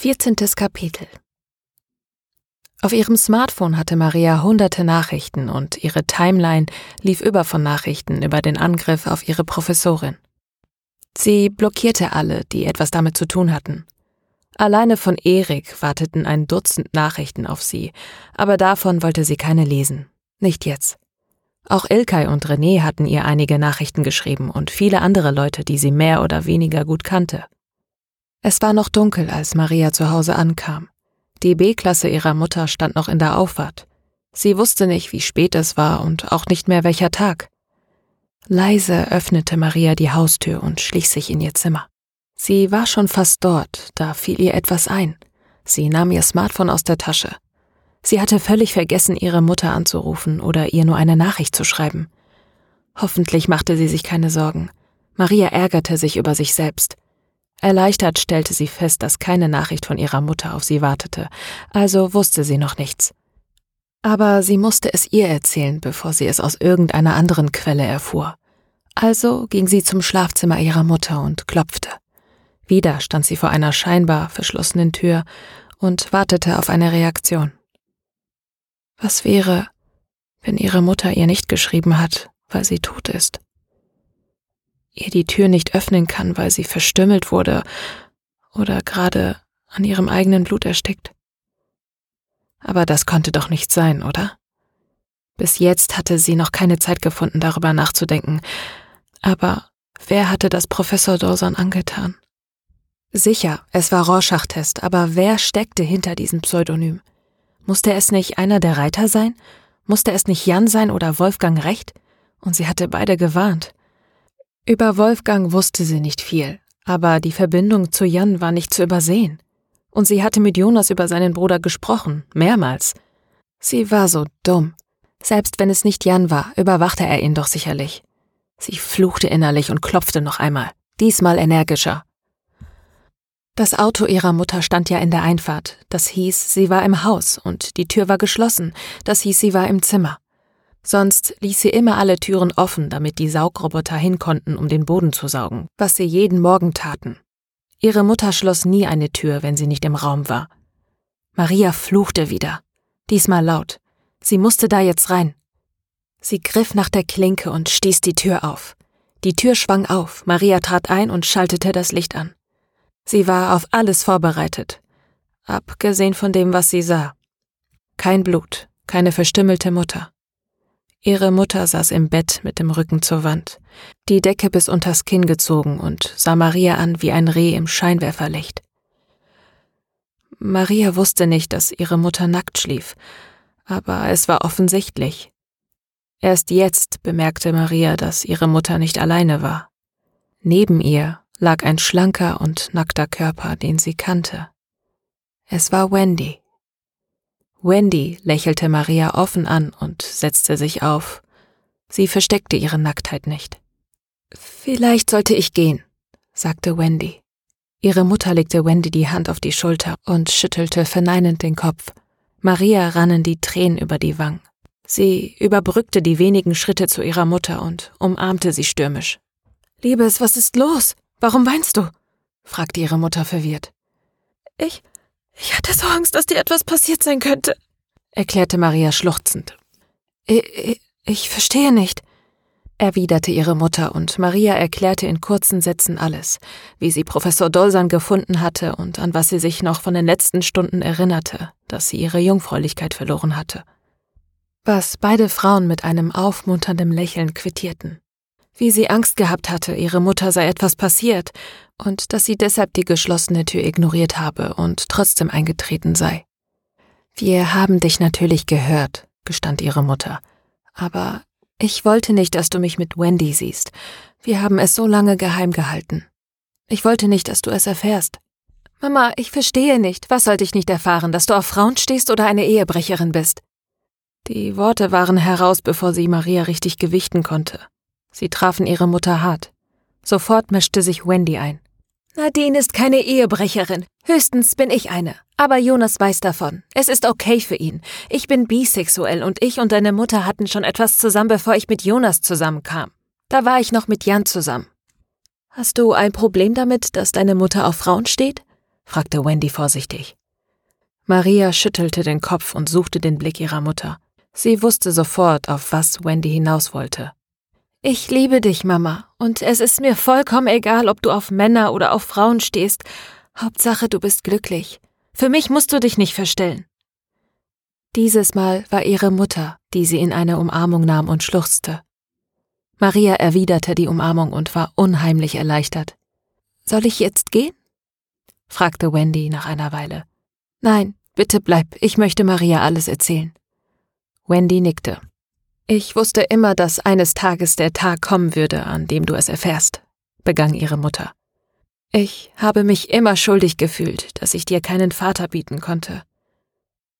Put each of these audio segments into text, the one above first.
14. Kapitel Auf ihrem Smartphone hatte Maria hunderte Nachrichten und ihre Timeline lief über von Nachrichten über den Angriff auf ihre Professorin. Sie blockierte alle, die etwas damit zu tun hatten. Alleine von Erik warteten ein Dutzend Nachrichten auf sie, aber davon wollte sie keine lesen. Nicht jetzt. Auch Ilkay und René hatten ihr einige Nachrichten geschrieben und viele andere Leute, die sie mehr oder weniger gut kannte. Es war noch dunkel, als Maria zu Hause ankam. Die B-Klasse ihrer Mutter stand noch in der Auffahrt. Sie wusste nicht, wie spät es war und auch nicht mehr welcher Tag. Leise öffnete Maria die Haustür und schlich sich in ihr Zimmer. Sie war schon fast dort, da fiel ihr etwas ein. Sie nahm ihr Smartphone aus der Tasche. Sie hatte völlig vergessen, ihre Mutter anzurufen oder ihr nur eine Nachricht zu schreiben. Hoffentlich machte sie sich keine Sorgen. Maria ärgerte sich über sich selbst. Erleichtert stellte sie fest, dass keine Nachricht von ihrer Mutter auf sie wartete, also wusste sie noch nichts. Aber sie musste es ihr erzählen, bevor sie es aus irgendeiner anderen Quelle erfuhr. Also ging sie zum Schlafzimmer ihrer Mutter und klopfte. Wieder stand sie vor einer scheinbar verschlossenen Tür und wartete auf eine Reaktion. Was wäre, wenn ihre Mutter ihr nicht geschrieben hat, weil sie tot ist? Ihr die Tür nicht öffnen kann, weil sie verstümmelt wurde oder gerade an ihrem eigenen Blut erstickt. Aber das konnte doch nicht sein, oder? Bis jetzt hatte sie noch keine Zeit gefunden, darüber nachzudenken. Aber wer hatte das Professor Dawson angetan? Sicher, es war Rorschach-Test, aber wer steckte hinter diesem Pseudonym? Musste es nicht einer der Reiter sein? Musste es nicht Jan sein oder Wolfgang Recht? Und sie hatte beide gewarnt. Über Wolfgang wusste sie nicht viel, aber die Verbindung zu Jan war nicht zu übersehen. Und sie hatte mit Jonas über seinen Bruder gesprochen, mehrmals. Sie war so dumm. Selbst wenn es nicht Jan war, überwachte er ihn doch sicherlich. Sie fluchte innerlich und klopfte noch einmal, diesmal energischer. Das Auto ihrer Mutter stand ja in der Einfahrt. Das hieß, sie war im Haus und die Tür war geschlossen. Das hieß, sie war im Zimmer. Sonst ließ sie immer alle Türen offen, damit die Saugroboter hin konnten, um den Boden zu saugen, was sie jeden Morgen taten. Ihre Mutter schloss nie eine Tür, wenn sie nicht im Raum war. Maria fluchte wieder, diesmal laut. Sie musste da jetzt rein. Sie griff nach der Klinke und stieß die Tür auf. Die Tür schwang auf, Maria trat ein und schaltete das Licht an. Sie war auf alles vorbereitet, abgesehen von dem, was sie sah. Kein Blut, keine verstümmelte Mutter. Ihre Mutter saß im Bett mit dem Rücken zur Wand, die Decke bis unters Kinn gezogen und sah Maria an wie ein Reh im Scheinwerferlicht. Maria wusste nicht, dass ihre Mutter nackt schlief, aber es war offensichtlich. Erst jetzt bemerkte Maria, dass ihre Mutter nicht alleine war. Neben ihr lag ein schlanker und nackter Körper, den sie kannte. Es war Wendy. Wendy lächelte Maria offen an und setzte sich auf. Sie versteckte ihre Nacktheit nicht. Vielleicht sollte ich gehen, sagte Wendy. Ihre Mutter legte Wendy die Hand auf die Schulter und schüttelte verneinend den Kopf. Maria rannen die Tränen über die Wangen. Sie überbrückte die wenigen Schritte zu ihrer Mutter und umarmte sie stürmisch. Liebes, was ist los? Warum weinst du? fragte ihre Mutter verwirrt. Ich, ich hatte so Angst, dass dir etwas passiert sein könnte, erklärte Maria schluchzend. Ich, ich verstehe nicht, erwiderte ihre Mutter, und Maria erklärte in kurzen Sätzen alles, wie sie Professor Dolsan gefunden hatte und an was sie sich noch von den letzten Stunden erinnerte, dass sie ihre Jungfräulichkeit verloren hatte. Was beide Frauen mit einem aufmunternden Lächeln quittierten. Wie sie Angst gehabt hatte, ihre Mutter sei etwas passiert und dass sie deshalb die geschlossene Tür ignoriert habe und trotzdem eingetreten sei. Wir haben dich natürlich gehört, gestand ihre Mutter, aber ich wollte nicht, dass du mich mit Wendy siehst. Wir haben es so lange geheim gehalten. Ich wollte nicht, dass du es erfährst. Mama, ich verstehe nicht. Was sollte ich nicht erfahren, dass du auf Frauen stehst oder eine Ehebrecherin bist? Die Worte waren heraus, bevor sie Maria richtig gewichten konnte. Sie trafen ihre Mutter hart. Sofort mischte sich Wendy ein. Nadine ist keine Ehebrecherin. Höchstens bin ich eine. Aber Jonas weiß davon. Es ist okay für ihn. Ich bin bisexuell und ich und deine Mutter hatten schon etwas zusammen, bevor ich mit Jonas zusammenkam. Da war ich noch mit Jan zusammen. Hast du ein Problem damit, dass deine Mutter auf Frauen steht? fragte Wendy vorsichtig. Maria schüttelte den Kopf und suchte den Blick ihrer Mutter. Sie wusste sofort, auf was Wendy hinaus wollte. Ich liebe dich, Mama, und es ist mir vollkommen egal, ob du auf Männer oder auf Frauen stehst. Hauptsache, du bist glücklich. Für mich musst du dich nicht verstellen. Dieses Mal war ihre Mutter, die sie in eine Umarmung nahm und schluchzte. Maria erwiderte die Umarmung und war unheimlich erleichtert. Soll ich jetzt gehen? fragte Wendy nach einer Weile. Nein, bitte bleib, ich möchte Maria alles erzählen. Wendy nickte. Ich wusste immer, dass eines Tages der Tag kommen würde, an dem du es erfährst, begann ihre Mutter. Ich habe mich immer schuldig gefühlt, dass ich dir keinen Vater bieten konnte.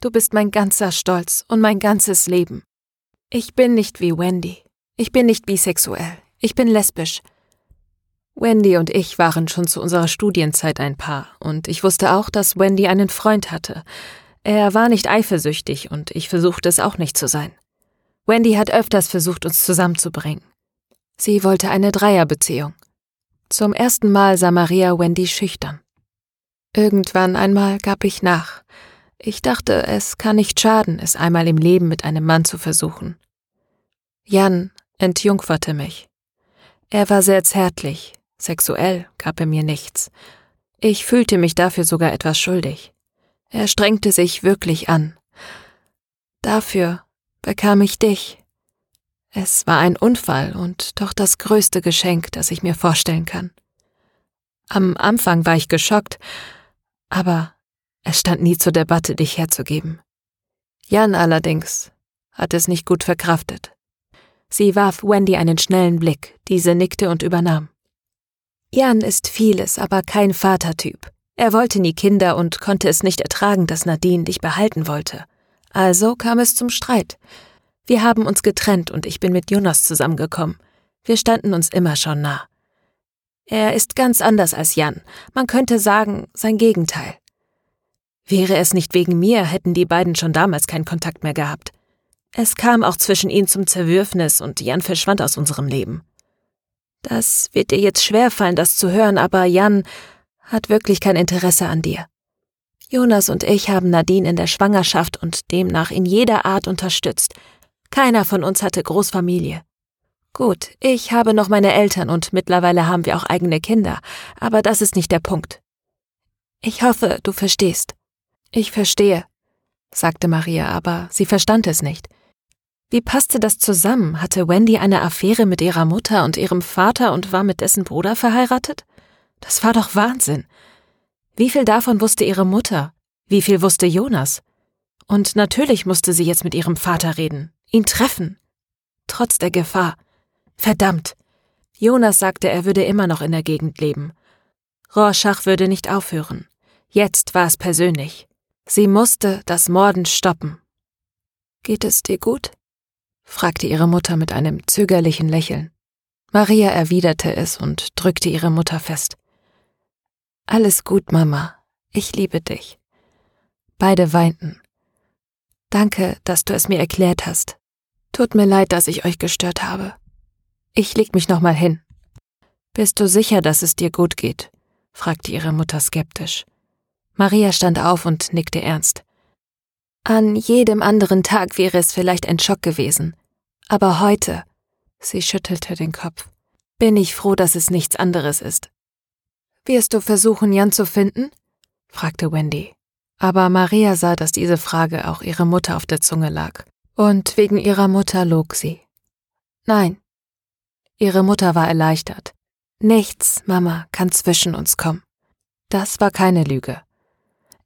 Du bist mein ganzer Stolz und mein ganzes Leben. Ich bin nicht wie Wendy. Ich bin nicht bisexuell. Ich bin lesbisch. Wendy und ich waren schon zu unserer Studienzeit ein Paar, und ich wusste auch, dass Wendy einen Freund hatte. Er war nicht eifersüchtig, und ich versuchte es auch nicht zu sein. Wendy hat öfters versucht, uns zusammenzubringen. Sie wollte eine Dreierbeziehung. Zum ersten Mal sah Maria Wendy schüchtern. Irgendwann einmal gab ich nach. Ich dachte, es kann nicht schaden, es einmal im Leben mit einem Mann zu versuchen. Jan entjungferte mich. Er war sehr zärtlich, sexuell gab er mir nichts. Ich fühlte mich dafür sogar etwas schuldig. Er strengte sich wirklich an. Dafür bekam ich dich. Es war ein Unfall und doch das größte Geschenk, das ich mir vorstellen kann. Am Anfang war ich geschockt, aber es stand nie zur Debatte, dich herzugeben. Jan allerdings hat es nicht gut verkraftet. Sie warf Wendy einen schnellen Blick, diese nickte und übernahm. Jan ist vieles, aber kein Vatertyp. Er wollte nie Kinder und konnte es nicht ertragen, dass Nadine dich behalten wollte. Also kam es zum Streit. Wir haben uns getrennt und ich bin mit Jonas zusammengekommen. Wir standen uns immer schon nah. Er ist ganz anders als Jan, man könnte sagen, sein Gegenteil. Wäre es nicht wegen mir, hätten die beiden schon damals keinen Kontakt mehr gehabt. Es kam auch zwischen ihnen zum Zerwürfnis und Jan verschwand aus unserem Leben. Das wird dir jetzt schwerfallen, das zu hören, aber Jan hat wirklich kein Interesse an dir. Jonas und ich haben Nadine in der Schwangerschaft und demnach in jeder Art unterstützt. Keiner von uns hatte Großfamilie. Gut, ich habe noch meine Eltern und mittlerweile haben wir auch eigene Kinder, aber das ist nicht der Punkt. Ich hoffe, du verstehst. Ich verstehe, sagte Maria, aber sie verstand es nicht. Wie passte das zusammen? Hatte Wendy eine Affäre mit ihrer Mutter und ihrem Vater und war mit dessen Bruder verheiratet? Das war doch Wahnsinn. Wie viel davon wusste ihre Mutter? Wie viel wusste Jonas? Und natürlich musste sie jetzt mit ihrem Vater reden, ihn treffen. Trotz der Gefahr. Verdammt. Jonas sagte, er würde immer noch in der Gegend leben. Rorschach würde nicht aufhören. Jetzt war es persönlich. Sie musste das Morden stoppen. Geht es dir gut? fragte ihre Mutter mit einem zögerlichen Lächeln. Maria erwiderte es und drückte ihre Mutter fest. Alles gut, Mama. Ich liebe dich. Beide weinten. Danke, dass du es mir erklärt hast. Tut mir leid, dass ich euch gestört habe. Ich leg mich nochmal hin. Bist du sicher, dass es dir gut geht? fragte ihre Mutter skeptisch. Maria stand auf und nickte ernst. An jedem anderen Tag wäre es vielleicht ein Schock gewesen. Aber heute, sie schüttelte den Kopf, bin ich froh, dass es nichts anderes ist. Wirst du versuchen, Jan zu finden? fragte Wendy. Aber Maria sah, dass diese Frage auch ihre Mutter auf der Zunge lag. Und wegen ihrer Mutter log sie. Nein. Ihre Mutter war erleichtert. Nichts, Mama, kann zwischen uns kommen. Das war keine Lüge.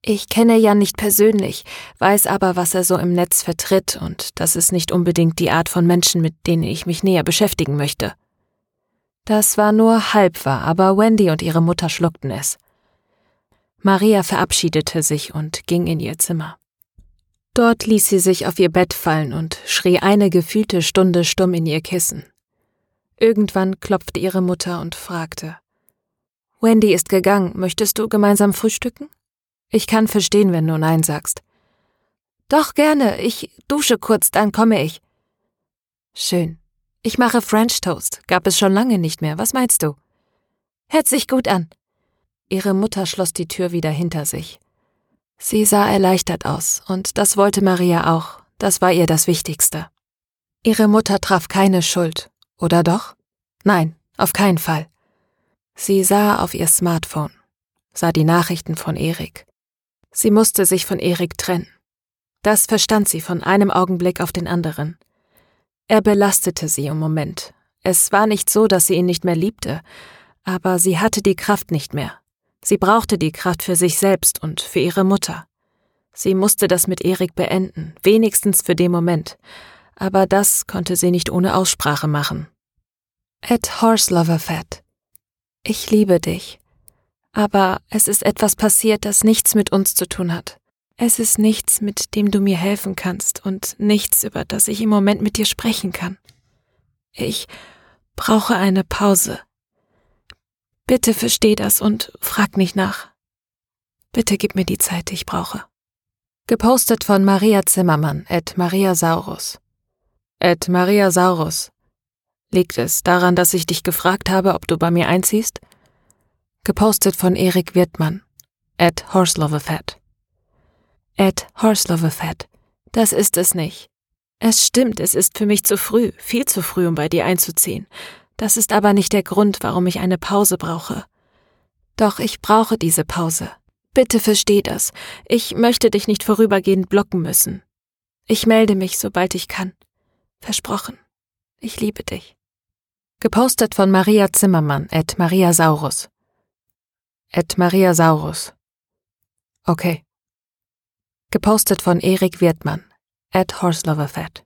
Ich kenne Jan nicht persönlich, weiß aber, was er so im Netz vertritt, und das ist nicht unbedingt die Art von Menschen, mit denen ich mich näher beschäftigen möchte. Das war nur halb wahr, aber Wendy und ihre Mutter schluckten es. Maria verabschiedete sich und ging in ihr Zimmer. Dort ließ sie sich auf ihr Bett fallen und schrie eine gefühlte Stunde stumm in ihr Kissen. Irgendwann klopfte ihre Mutter und fragte Wendy ist gegangen, möchtest du gemeinsam frühstücken? Ich kann verstehen, wenn du Nein sagst. Doch gerne, ich dusche kurz, dann komme ich. Schön. Ich mache French Toast. Gab es schon lange nicht mehr. Was meinst du? Hört sich gut an. Ihre Mutter schloss die Tür wieder hinter sich. Sie sah erleichtert aus, und das wollte Maria auch, das war ihr das Wichtigste. Ihre Mutter traf keine Schuld, oder doch? Nein, auf keinen Fall. Sie sah auf ihr Smartphone, sah die Nachrichten von Erik. Sie musste sich von Erik trennen. Das verstand sie von einem Augenblick auf den anderen. Er belastete sie im Moment. Es war nicht so, dass sie ihn nicht mehr liebte, aber sie hatte die Kraft nicht mehr. Sie brauchte die Kraft für sich selbst und für ihre Mutter. Sie musste das mit Erik beenden, wenigstens für den Moment, aber das konnte sie nicht ohne Aussprache machen. Ed Horseloverfett. Ich liebe dich. Aber es ist etwas passiert, das nichts mit uns zu tun hat. Es ist nichts, mit dem du mir helfen kannst und nichts, über das ich im Moment mit dir sprechen kann. Ich brauche eine Pause. Bitte versteh das und frag nicht nach. Bitte gib mir die Zeit, die ich brauche. Gepostet von Maria Zimmermann, at Maria Saurus. At Maria Saurus. Liegt es daran, dass ich dich gefragt habe, ob du bei mir einziehst? Gepostet von Erik Wirtmann, at Horseloverfat. At Horseloverfat. Das ist es nicht. Es stimmt, es ist für mich zu früh, viel zu früh, um bei dir einzuziehen. Das ist aber nicht der Grund, warum ich eine Pause brauche. Doch ich brauche diese Pause. Bitte versteh das. Ich möchte dich nicht vorübergehend blocken müssen. Ich melde mich, sobald ich kann. Versprochen. Ich liebe dich. Gepostet von Maria Zimmermann, at Maria Saurus. At Maria Saurus. Okay. Gepostet von Erik Wirtmann, at Horseloverfat.